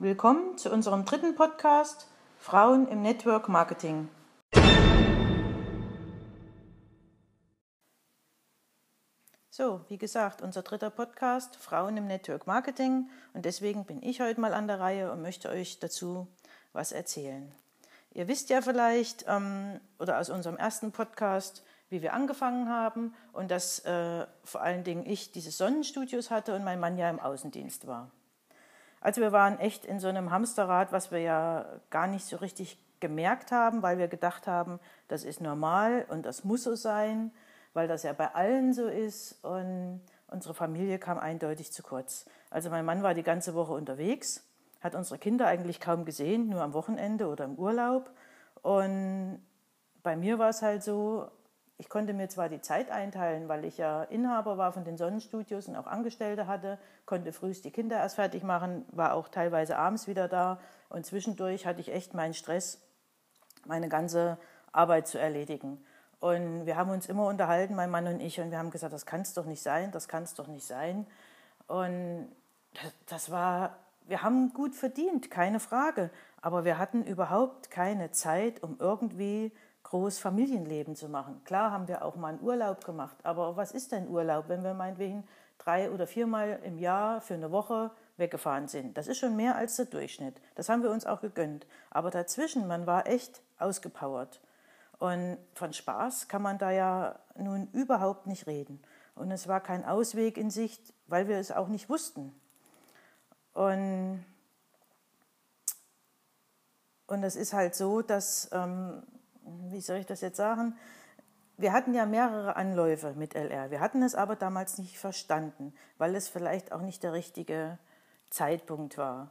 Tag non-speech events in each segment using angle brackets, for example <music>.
Willkommen zu unserem dritten Podcast Frauen im Network Marketing. So, wie gesagt, unser dritter Podcast Frauen im Network Marketing und deswegen bin ich heute mal an der Reihe und möchte euch dazu was erzählen. Ihr wisst ja vielleicht ähm, oder aus unserem ersten Podcast, wie wir angefangen haben und dass äh, vor allen Dingen ich diese Sonnenstudios hatte und mein Mann ja im Außendienst war. Also wir waren echt in so einem Hamsterrad, was wir ja gar nicht so richtig gemerkt haben, weil wir gedacht haben, das ist normal und das muss so sein, weil das ja bei allen so ist und unsere Familie kam eindeutig zu kurz. Also mein Mann war die ganze Woche unterwegs, hat unsere Kinder eigentlich kaum gesehen, nur am Wochenende oder im Urlaub und bei mir war es halt so, ich konnte mir zwar die Zeit einteilen, weil ich ja Inhaber war von den Sonnenstudios und auch Angestellte hatte, konnte frühst die Kinder erst fertig machen, war auch teilweise abends wieder da und zwischendurch hatte ich echt meinen Stress, meine ganze Arbeit zu erledigen. Und wir haben uns immer unterhalten, mein Mann und ich, und wir haben gesagt, das kann es doch nicht sein, das kann es doch nicht sein. Und das war, wir haben gut verdient, keine Frage, aber wir hatten überhaupt keine Zeit, um irgendwie groß Familienleben zu machen. Klar haben wir auch mal einen Urlaub gemacht, aber was ist denn Urlaub, wenn wir meinetwegen drei oder viermal im Jahr für eine Woche weggefahren sind? Das ist schon mehr als der Durchschnitt. Das haben wir uns auch gegönnt. Aber dazwischen, man war echt ausgepowert. Und von Spaß kann man da ja nun überhaupt nicht reden. Und es war kein Ausweg in Sicht, weil wir es auch nicht wussten. Und, und es ist halt so, dass ähm, wie soll ich das jetzt sagen? Wir hatten ja mehrere Anläufe mit LR. Wir hatten es aber damals nicht verstanden, weil es vielleicht auch nicht der richtige Zeitpunkt war.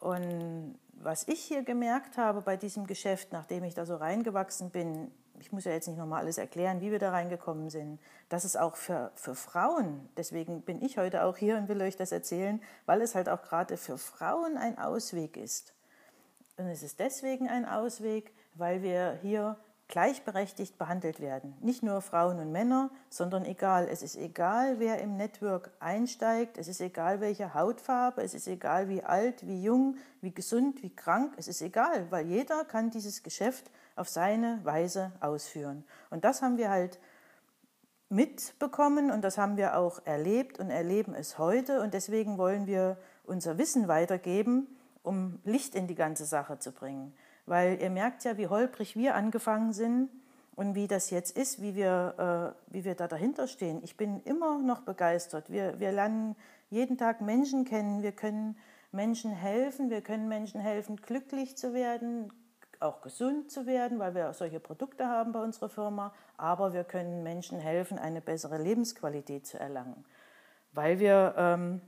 Und was ich hier gemerkt habe bei diesem Geschäft, nachdem ich da so reingewachsen bin, ich muss ja jetzt nicht nochmal alles erklären, wie wir da reingekommen sind, dass es auch für, für Frauen, deswegen bin ich heute auch hier und will euch das erzählen, weil es halt auch gerade für Frauen ein Ausweg ist. Und es ist deswegen ein Ausweg, weil wir hier gleichberechtigt behandelt werden. Nicht nur Frauen und Männer, sondern egal. Es ist egal, wer im Network einsteigt. Es ist egal, welche Hautfarbe. Es ist egal, wie alt, wie jung, wie gesund, wie krank. Es ist egal, weil jeder kann dieses Geschäft auf seine Weise ausführen. Und das haben wir halt mitbekommen und das haben wir auch erlebt und erleben es heute. Und deswegen wollen wir unser Wissen weitergeben, um Licht in die ganze Sache zu bringen. Weil ihr merkt ja, wie holprig wir angefangen sind und wie das jetzt ist, wie wir, äh, wie wir da dahinter stehen. Ich bin immer noch begeistert. Wir, wir lernen jeden Tag Menschen kennen. Wir können Menschen helfen. Wir können Menschen helfen, glücklich zu werden, auch gesund zu werden, weil wir solche Produkte haben bei unserer Firma. Aber wir können Menschen helfen, eine bessere Lebensqualität zu erlangen, weil wir ähm,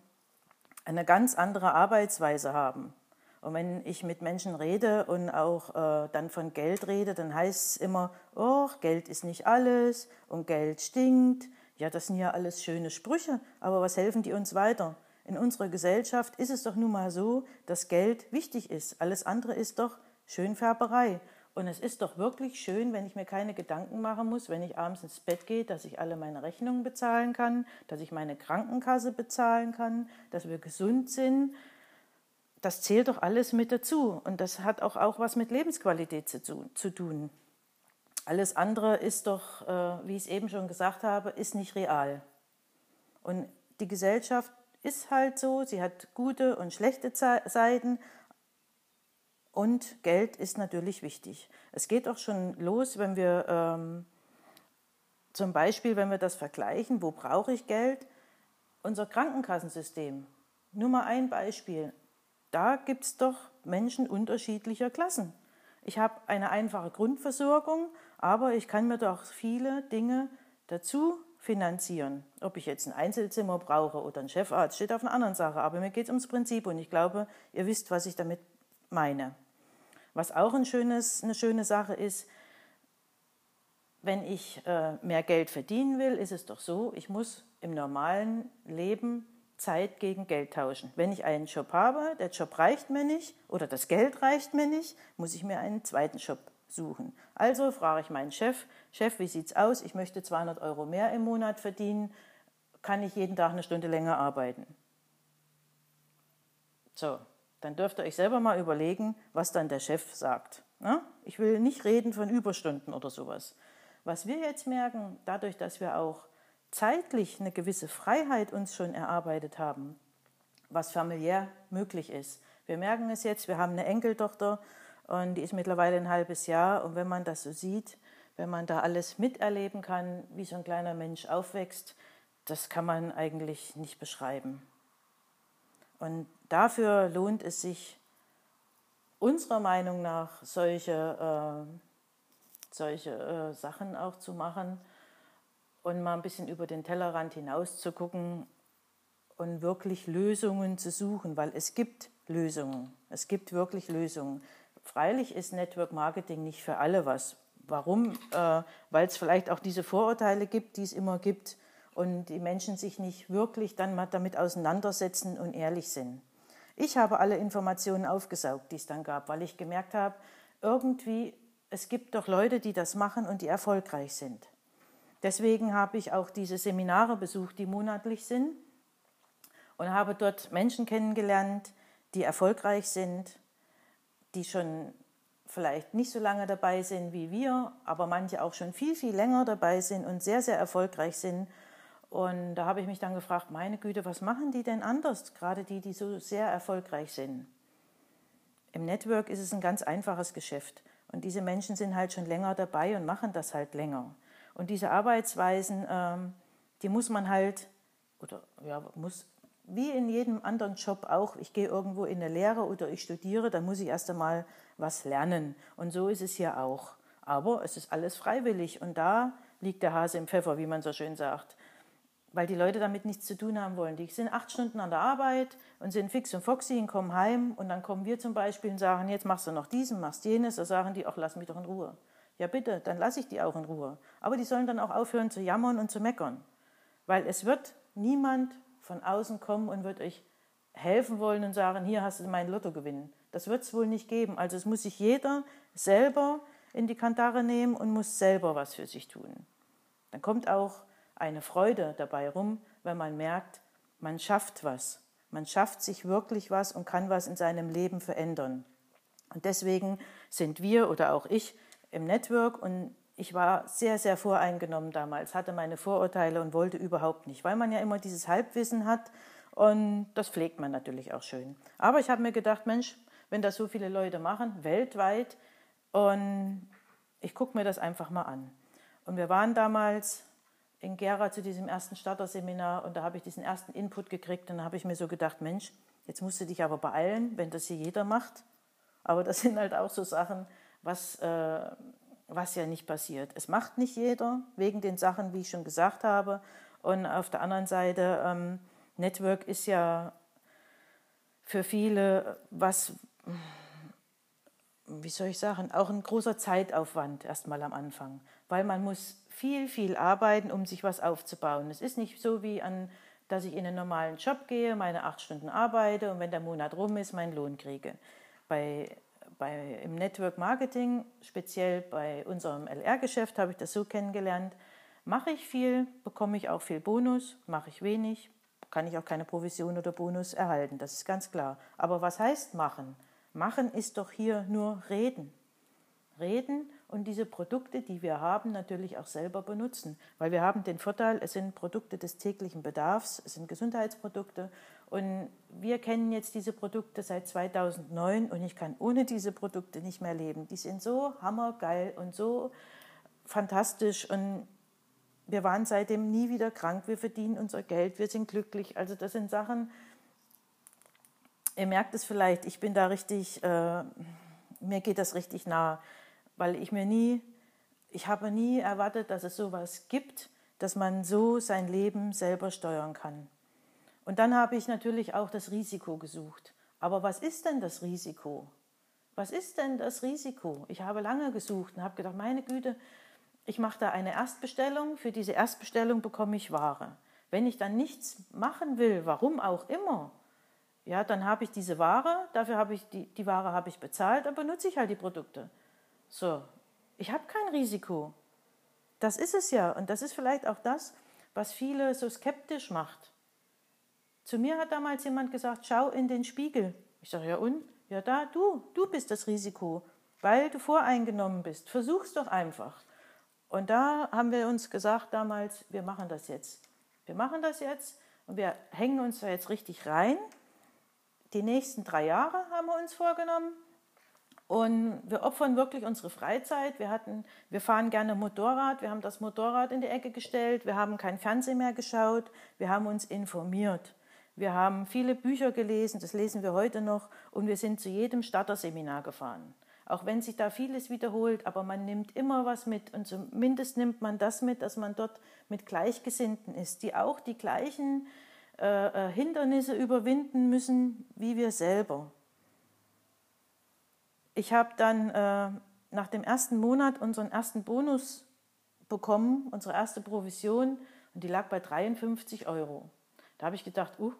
eine ganz andere Arbeitsweise haben. Und wenn ich mit Menschen rede und auch äh, dann von Geld rede, dann heißt es immer, oh, Geld ist nicht alles und Geld stinkt. Ja, das sind ja alles schöne Sprüche, aber was helfen die uns weiter? In unserer Gesellschaft ist es doch nun mal so, dass Geld wichtig ist. Alles andere ist doch Schönfärberei. Und es ist doch wirklich schön, wenn ich mir keine Gedanken machen muss, wenn ich abends ins Bett gehe, dass ich alle meine Rechnungen bezahlen kann, dass ich meine Krankenkasse bezahlen kann, dass wir gesund sind, das zählt doch alles mit dazu. Und das hat auch, auch was mit Lebensqualität zu, zu tun. Alles andere ist doch, äh, wie ich es eben schon gesagt habe, ist nicht real. Und die Gesellschaft ist halt so, sie hat gute und schlechte Seiten. Und Geld ist natürlich wichtig. Es geht auch schon los, wenn wir ähm, zum Beispiel, wenn wir das vergleichen, wo brauche ich Geld? Unser Krankenkassensystem. Nur mal ein Beispiel. Da gibt es doch Menschen unterschiedlicher Klassen. Ich habe eine einfache Grundversorgung, aber ich kann mir doch viele Dinge dazu finanzieren. Ob ich jetzt ein Einzelzimmer brauche oder einen Chefarzt, steht auf einer anderen Sache. Aber mir geht es ums Prinzip und ich glaube, ihr wisst, was ich damit meine. Was auch ein schönes, eine schöne Sache ist, wenn ich äh, mehr Geld verdienen will, ist es doch so, ich muss im normalen Leben Zeit gegen Geld tauschen. Wenn ich einen Job habe, der Job reicht mir nicht oder das Geld reicht mir nicht, muss ich mir einen zweiten Job suchen. Also frage ich meinen Chef, Chef, wie sieht's aus? Ich möchte 200 Euro mehr im Monat verdienen. Kann ich jeden Tag eine Stunde länger arbeiten? So, dann dürft ihr euch selber mal überlegen, was dann der Chef sagt. Ne? Ich will nicht reden von Überstunden oder sowas. Was wir jetzt merken, dadurch, dass wir auch zeitlich eine gewisse Freiheit uns schon erarbeitet haben, was familiär möglich ist. Wir merken es jetzt, wir haben eine Enkeltochter und die ist mittlerweile ein halbes Jahr und wenn man das so sieht, wenn man da alles miterleben kann, wie so ein kleiner Mensch aufwächst, das kann man eigentlich nicht beschreiben. Und dafür lohnt es sich unserer Meinung nach solche, äh, solche äh, Sachen auch zu machen und mal ein bisschen über den Tellerrand hinaus zu gucken und wirklich Lösungen zu suchen, weil es gibt Lösungen. Es gibt wirklich Lösungen. Freilich ist Network Marketing nicht für alle was. Warum? Äh, weil es vielleicht auch diese Vorurteile gibt, die es immer gibt und die Menschen sich nicht wirklich dann mal damit auseinandersetzen und ehrlich sind. Ich habe alle Informationen aufgesaugt, die es dann gab, weil ich gemerkt habe, irgendwie, es gibt doch Leute, die das machen und die erfolgreich sind. Deswegen habe ich auch diese Seminare besucht, die monatlich sind und habe dort Menschen kennengelernt, die erfolgreich sind, die schon vielleicht nicht so lange dabei sind wie wir, aber manche auch schon viel, viel länger dabei sind und sehr, sehr erfolgreich sind. Und da habe ich mich dann gefragt, meine Güte, was machen die denn anders, gerade die, die so sehr erfolgreich sind? Im Network ist es ein ganz einfaches Geschäft. Und diese Menschen sind halt schon länger dabei und machen das halt länger. Und diese Arbeitsweisen, ähm, die muss man halt, oder ja, muss wie in jedem anderen Job auch, ich gehe irgendwo in eine Lehre oder ich studiere, dann muss ich erst einmal was lernen. Und so ist es hier auch. Aber es ist alles freiwillig und da liegt der Hase im Pfeffer, wie man so schön sagt. Weil die Leute damit nichts zu tun haben wollen. Die sind acht Stunden an der Arbeit und sind fix und foxy und kommen heim und dann kommen wir zum Beispiel und sagen, jetzt machst du noch diesen, machst jenes. Da sagen die, ach, lass mich doch in Ruhe. Ja bitte, dann lasse ich die auch in Ruhe. Aber die sollen dann auch aufhören zu jammern und zu meckern. Weil es wird niemand von außen kommen und wird euch helfen wollen und sagen, hier hast du meinen Lottogewinn. Das wird es wohl nicht geben. Also es muss sich jeder selber in die Kantare nehmen und muss selber was für sich tun. Dann kommt auch eine Freude dabei rum, wenn man merkt, man schafft was. Man schafft sich wirklich was und kann was in seinem Leben verändern. Und deswegen sind wir oder auch ich im Network und ich war sehr, sehr voreingenommen damals, hatte meine Vorurteile und wollte überhaupt nicht, weil man ja immer dieses Halbwissen hat und das pflegt man natürlich auch schön. Aber ich habe mir gedacht, Mensch, wenn das so viele Leute machen, weltweit, und ich gucke mir das einfach mal an. Und wir waren damals in Gera zu diesem ersten Starter-Seminar und da habe ich diesen ersten Input gekriegt und da habe ich mir so gedacht, Mensch, jetzt musst du dich aber beeilen, wenn das hier jeder macht. Aber das sind halt auch so Sachen, was äh, was ja nicht passiert. Es macht nicht jeder, wegen den Sachen, wie ich schon gesagt habe. Und auf der anderen Seite, ähm, Network ist ja für viele was, wie soll ich sagen, auch ein großer Zeitaufwand erstmal am Anfang, weil man muss viel, viel arbeiten, um sich was aufzubauen. Es ist nicht so wie an, dass ich in einen normalen Job gehe, meine acht Stunden arbeite und wenn der Monat rum ist, meinen Lohn kriege. Bei bei, im Network Marketing, speziell bei unserem LR-Geschäft, habe ich das so kennengelernt. Mache ich viel, bekomme ich auch viel Bonus, mache ich wenig, kann ich auch keine Provision oder Bonus erhalten, das ist ganz klar. Aber was heißt machen? Machen ist doch hier nur reden. Reden und diese Produkte, die wir haben, natürlich auch selber benutzen. Weil wir haben den Vorteil, es sind Produkte des täglichen Bedarfs, es sind Gesundheitsprodukte und wir kennen jetzt diese Produkte seit 2009 und ich kann ohne diese Produkte nicht mehr leben. Die sind so hammergeil und so fantastisch und wir waren seitdem nie wieder krank, wir verdienen unser Geld, wir sind glücklich. Also das sind Sachen, ihr merkt es vielleicht, ich bin da richtig, äh, mir geht das richtig nah, weil ich mir nie, ich habe nie erwartet, dass es sowas gibt, dass man so sein Leben selber steuern kann. Und dann habe ich natürlich auch das Risiko gesucht. Aber was ist denn das Risiko? Was ist denn das Risiko? Ich habe lange gesucht und habe gedacht, meine Güte, ich mache da eine Erstbestellung, für diese Erstbestellung bekomme ich Ware. Wenn ich dann nichts machen will, warum auch immer, ja, dann habe ich diese Ware, dafür habe ich die, die Ware habe ich bezahlt, dann benutze ich halt die Produkte. So, ich habe kein Risiko. Das ist es ja und das ist vielleicht auch das, was viele so skeptisch macht. Zu mir hat damals jemand gesagt, schau in den Spiegel. Ich sage, ja und? Ja da, du, du bist das Risiko, weil du voreingenommen bist. Versuch's doch einfach. Und da haben wir uns gesagt damals, wir machen das jetzt. Wir machen das jetzt und wir hängen uns da jetzt richtig rein. Die nächsten drei Jahre haben wir uns vorgenommen. Und wir opfern wirklich unsere Freizeit. Wir, hatten, wir fahren gerne Motorrad. Wir haben das Motorrad in die Ecke gestellt. Wir haben kein Fernsehen mehr geschaut. Wir haben uns informiert. Wir haben viele Bücher gelesen, das lesen wir heute noch. Und wir sind zu jedem Starterseminar gefahren. Auch wenn sich da vieles wiederholt, aber man nimmt immer was mit. Und zumindest nimmt man das mit, dass man dort mit Gleichgesinnten ist, die auch die gleichen äh, äh Hindernisse überwinden müssen wie wir selber. Ich habe dann äh, nach dem ersten Monat unseren ersten Bonus bekommen, unsere erste Provision, und die lag bei 53 Euro. Da habe ich gedacht, uh,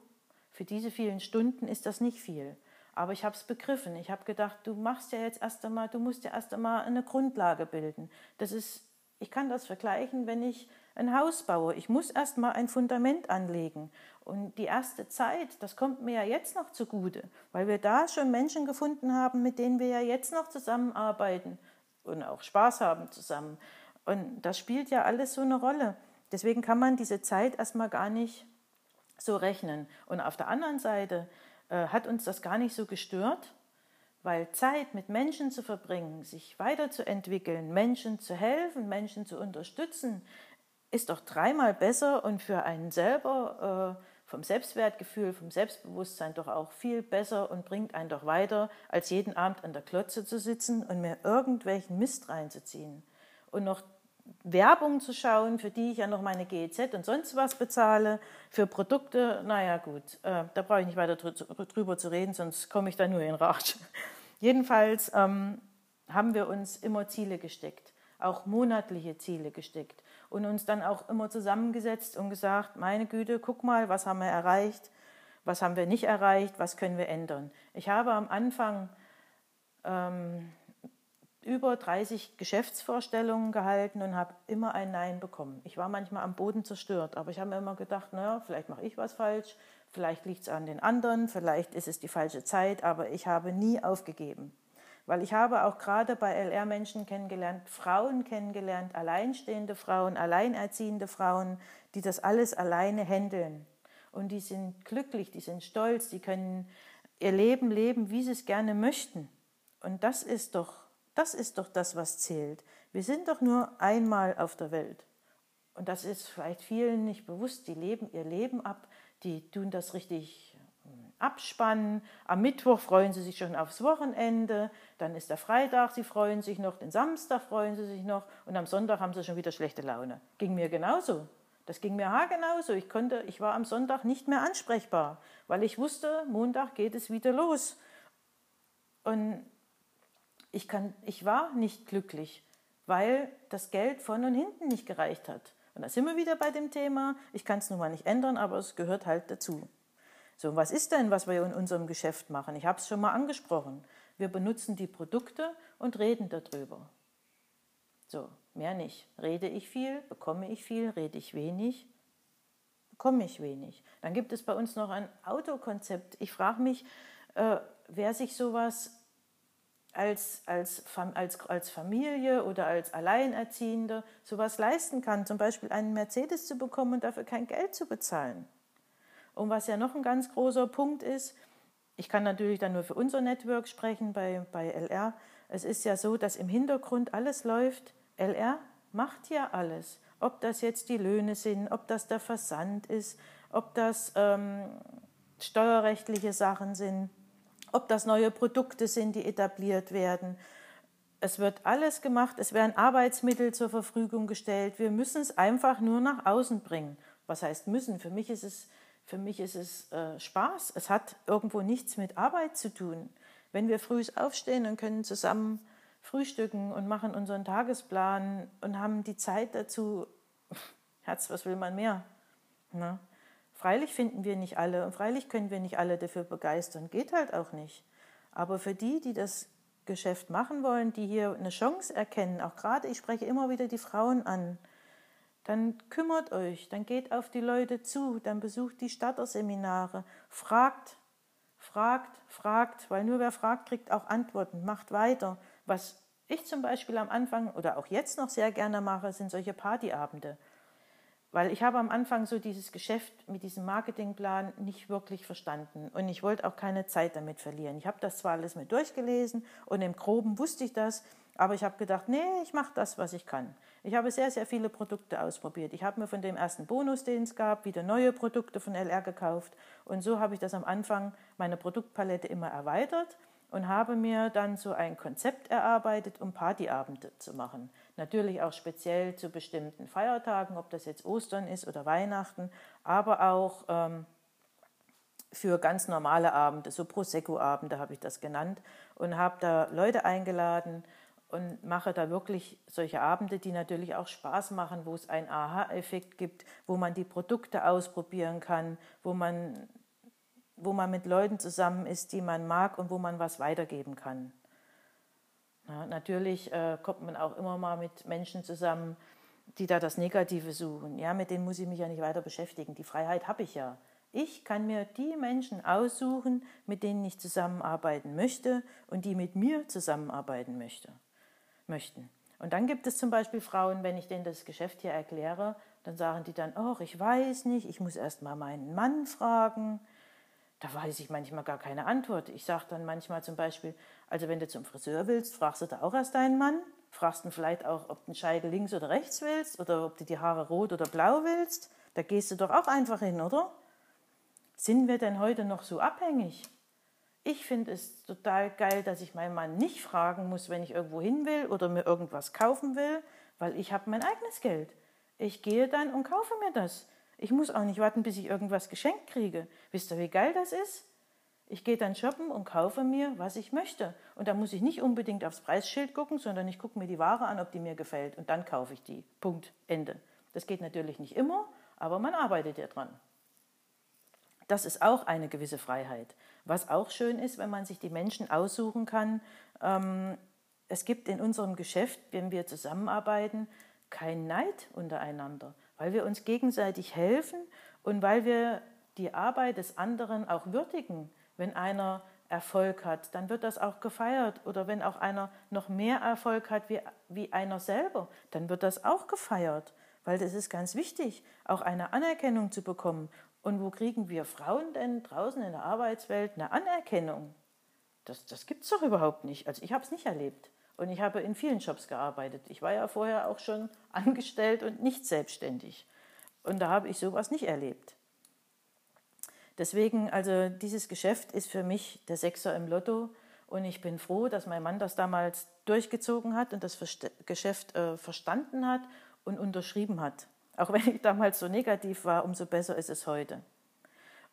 für diese vielen Stunden ist das nicht viel. Aber ich habe es begriffen. Ich habe gedacht, du machst ja jetzt erst einmal, du musst ja erst einmal eine Grundlage bilden. Das ist, ich kann das vergleichen, wenn ich ein Haus baue. Ich muss erst mal ein Fundament anlegen. Und die erste Zeit, das kommt mir ja jetzt noch zugute, weil wir da schon Menschen gefunden haben, mit denen wir ja jetzt noch zusammenarbeiten und auch Spaß haben zusammen. Und das spielt ja alles so eine Rolle. Deswegen kann man diese Zeit erstmal gar nicht so rechnen. Und auf der anderen Seite äh, hat uns das gar nicht so gestört, weil Zeit mit Menschen zu verbringen, sich weiterzuentwickeln, Menschen zu helfen, Menschen zu unterstützen, ist doch dreimal besser und für einen selber äh, vom Selbstwertgefühl, vom Selbstbewusstsein doch auch viel besser und bringt einen doch weiter, als jeden Abend an der Klotze zu sitzen und mir irgendwelchen Mist reinzuziehen. Und noch Werbung zu schauen, für die ich ja noch meine GEZ und sonst was bezahle, für Produkte, naja gut, äh, da brauche ich nicht weiter drüber zu reden, sonst komme ich da nur in Ratsch. <laughs> Jedenfalls ähm, haben wir uns immer Ziele gesteckt, auch monatliche Ziele gesteckt und uns dann auch immer zusammengesetzt und gesagt, meine Güte, guck mal, was haben wir erreicht, was haben wir nicht erreicht, was können wir ändern. Ich habe am Anfang ähm, über 30 Geschäftsvorstellungen gehalten und habe immer ein Nein bekommen. Ich war manchmal am Boden zerstört, aber ich habe mir immer gedacht, naja, vielleicht mache ich was falsch, vielleicht liegt es an den anderen, vielleicht ist es die falsche Zeit, aber ich habe nie aufgegeben. Weil ich habe auch gerade bei LR Menschen kennengelernt, Frauen kennengelernt, alleinstehende Frauen, alleinerziehende Frauen, die das alles alleine handeln. Und die sind glücklich, die sind stolz, die können ihr Leben leben, wie sie es gerne möchten. Und das ist doch, das ist doch das, was zählt. Wir sind doch nur einmal auf der Welt. Und das ist vielleicht vielen nicht bewusst. Die leben ihr Leben ab, die tun das richtig abspannen. Am Mittwoch freuen sie sich schon aufs Wochenende, dann ist der Freitag, sie freuen sich noch, den Samstag freuen sie sich noch und am Sonntag haben sie schon wieder schlechte Laune. Ging mir genauso. Das ging mir genauso. Ich, konnte, ich war am Sonntag nicht mehr ansprechbar, weil ich wusste, Montag geht es wieder los. Und ich, kann, ich war nicht glücklich, weil das Geld von und hinten nicht gereicht hat. Und da sind wir wieder bei dem Thema, ich kann es nun mal nicht ändern, aber es gehört halt dazu. So, was ist denn, was wir in unserem Geschäft machen? Ich habe es schon mal angesprochen. Wir benutzen die Produkte und reden darüber. So, mehr nicht. Rede ich viel, bekomme ich viel, rede ich wenig, bekomme ich wenig. Dann gibt es bei uns noch ein Autokonzept. Ich frage mich, äh, wer sich sowas als, als, als, als Familie oder als Alleinerziehende sowas leisten kann, zum Beispiel einen Mercedes zu bekommen und dafür kein Geld zu bezahlen. Und was ja noch ein ganz großer Punkt ist, ich kann natürlich dann nur für unser Network sprechen bei, bei LR. Es ist ja so, dass im Hintergrund alles läuft. LR macht ja alles. Ob das jetzt die Löhne sind, ob das der Versand ist, ob das ähm, steuerrechtliche Sachen sind, ob das neue Produkte sind, die etabliert werden. Es wird alles gemacht, es werden Arbeitsmittel zur Verfügung gestellt. Wir müssen es einfach nur nach außen bringen. Was heißt müssen? Für mich ist es für mich ist es äh, Spaß. Es hat irgendwo nichts mit Arbeit zu tun. Wenn wir früh aufstehen und können zusammen frühstücken und machen unseren Tagesplan und haben die Zeit dazu, <laughs> Herz, was will man mehr? Ne? Freilich finden wir nicht alle und freilich können wir nicht alle dafür begeistern. Geht halt auch nicht. Aber für die, die das Geschäft machen wollen, die hier eine Chance erkennen, auch gerade, ich spreche immer wieder die Frauen an, dann kümmert euch, dann geht auf die Leute zu, dann besucht die Starterseminare, fragt, Fragt, fragt, weil nur wer fragt, kriegt auch Antworten. Macht weiter. Was ich zum Beispiel am Anfang oder auch jetzt noch sehr gerne mache, sind solche Partyabende. Weil ich habe am Anfang so dieses Geschäft mit diesem Marketingplan nicht wirklich verstanden und ich wollte auch keine Zeit damit verlieren. Ich habe das zwar alles mit durchgelesen und im Groben wusste ich das, aber ich habe gedacht, nee, ich mache das, was ich kann. Ich habe sehr, sehr viele Produkte ausprobiert. Ich habe mir von dem ersten Bonus, den es gab, wieder neue Produkte von LR gekauft und so habe ich das am Anfang meine Produktpalette immer erweitert und habe mir dann so ein Konzept erarbeitet, um Partyabende zu machen. Natürlich auch speziell zu bestimmten Feiertagen, ob das jetzt Ostern ist oder Weihnachten, aber auch ähm, für ganz normale Abende, so Prosecco-Abende habe ich das genannt und habe da Leute eingeladen und mache da wirklich solche Abende, die natürlich auch Spaß machen, wo es einen Aha-Effekt gibt, wo man die Produkte ausprobieren kann, wo man, wo man mit Leuten zusammen ist, die man mag und wo man was weitergeben kann. Ja, natürlich äh, kommt man auch immer mal mit Menschen zusammen, die da das Negative suchen. Ja, mit denen muss ich mich ja nicht weiter beschäftigen. Die Freiheit habe ich ja. Ich kann mir die Menschen aussuchen, mit denen ich zusammenarbeiten möchte und die mit mir zusammenarbeiten möchte, möchten. Und dann gibt es zum Beispiel Frauen, wenn ich denen das Geschäft hier erkläre, dann sagen die dann, oh, ich weiß nicht, ich muss erst mal meinen Mann fragen. Da weiß ich manchmal gar keine Antwort. Ich sage dann manchmal zum Beispiel, also wenn du zum Friseur willst, fragst du da auch erst deinen Mann. Fragst du vielleicht auch, ob du den Scheitel links oder rechts willst oder ob du die Haare rot oder blau willst. Da gehst du doch auch einfach hin, oder? Sind wir denn heute noch so abhängig? Ich finde es total geil, dass ich meinen Mann nicht fragen muss, wenn ich irgendwo hin will oder mir irgendwas kaufen will, weil ich habe mein eigenes Geld. Ich gehe dann und kaufe mir das. Ich muss auch nicht warten, bis ich irgendwas geschenkt kriege. Wisst ihr, wie geil das ist? Ich gehe dann shoppen und kaufe mir, was ich möchte. Und da muss ich nicht unbedingt aufs Preisschild gucken, sondern ich gucke mir die Ware an, ob die mir gefällt. Und dann kaufe ich die. Punkt. Ende. Das geht natürlich nicht immer, aber man arbeitet ja dran. Das ist auch eine gewisse Freiheit. Was auch schön ist, wenn man sich die Menschen aussuchen kann. Ähm, es gibt in unserem Geschäft, wenn wir zusammenarbeiten, kein Neid untereinander weil wir uns gegenseitig helfen und weil wir die Arbeit des anderen auch würdigen. Wenn einer Erfolg hat, dann wird das auch gefeiert. Oder wenn auch einer noch mehr Erfolg hat wie, wie einer selber, dann wird das auch gefeiert. Weil das ist ganz wichtig, auch eine Anerkennung zu bekommen. Und wo kriegen wir Frauen denn draußen in der Arbeitswelt eine Anerkennung? Das, das gibt es doch überhaupt nicht. Also ich habe es nicht erlebt. Und ich habe in vielen Jobs gearbeitet. Ich war ja vorher auch schon <laughs> angestellt und nicht selbstständig. Und da habe ich sowas nicht erlebt. Deswegen, also dieses Geschäft ist für mich der Sechser im Lotto. Und ich bin froh, dass mein Mann das damals durchgezogen hat und das Geschäft äh, verstanden hat und unterschrieben hat. Auch wenn ich damals so negativ war, umso besser ist es heute.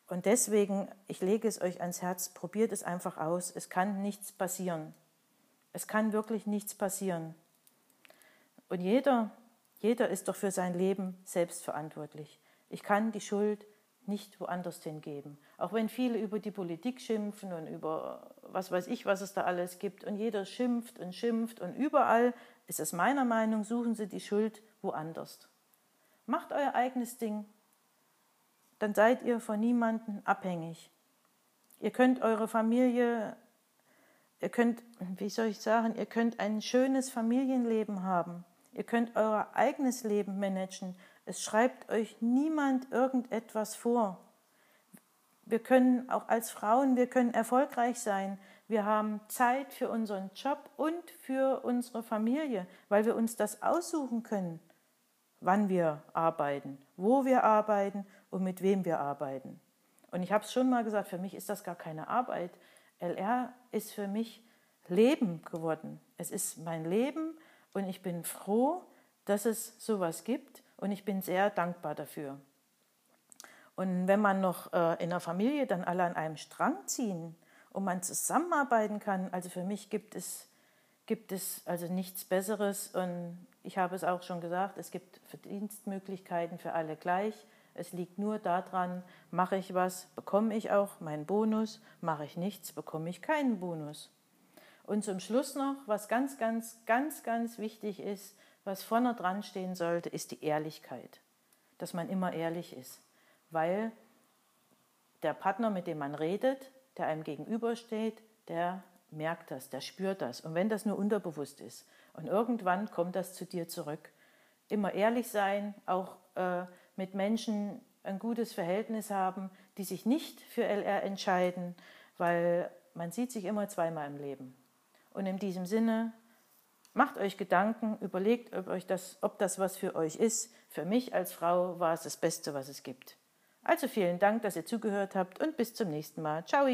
Und deswegen, ich lege es euch ans Herz, probiert es einfach aus. Es kann nichts passieren. Es kann wirklich nichts passieren. Und jeder, jeder ist doch für sein Leben selbst verantwortlich. Ich kann die Schuld nicht woanders hingeben. Auch wenn viele über die Politik schimpfen und über was weiß ich, was es da alles gibt und jeder schimpft und schimpft und überall ist es meiner Meinung, suchen Sie die Schuld woanders. Macht euer eigenes Ding, dann seid ihr von niemandem abhängig. Ihr könnt eure Familie Ihr könnt, wie soll ich sagen, ihr könnt ein schönes Familienleben haben. Ihr könnt euer eigenes Leben managen. Es schreibt euch niemand irgendetwas vor. Wir können auch als Frauen, wir können erfolgreich sein. Wir haben Zeit für unseren Job und für unsere Familie, weil wir uns das aussuchen können, wann wir arbeiten, wo wir arbeiten und mit wem wir arbeiten. Und ich habe es schon mal gesagt, für mich ist das gar keine Arbeit. LR ist für mich Leben geworden. Es ist mein Leben und ich bin froh, dass es sowas gibt und ich bin sehr dankbar dafür. Und wenn man noch äh, in der Familie dann alle an einem Strang ziehen und man zusammenarbeiten kann, also für mich gibt es, gibt es also nichts Besseres und ich habe es auch schon gesagt, es gibt Verdienstmöglichkeiten für alle gleich. Es liegt nur daran, mache ich was, bekomme ich auch meinen Bonus, mache ich nichts, bekomme ich keinen Bonus. Und zum Schluss noch, was ganz, ganz, ganz, ganz wichtig ist, was vorne dran stehen sollte, ist die Ehrlichkeit. Dass man immer ehrlich ist. Weil der Partner, mit dem man redet, der einem gegenübersteht, der merkt das, der spürt das. Und wenn das nur unterbewusst ist. Und irgendwann kommt das zu dir zurück. Immer ehrlich sein, auch äh, mit Menschen ein gutes Verhältnis haben, die sich nicht für LR entscheiden, weil man sieht sich immer zweimal im Leben. Und in diesem Sinne, macht euch Gedanken, überlegt, ob, euch das, ob das was für euch ist. Für mich als Frau war es das Beste, was es gibt. Also vielen Dank, dass ihr zugehört habt und bis zum nächsten Mal. Ciao!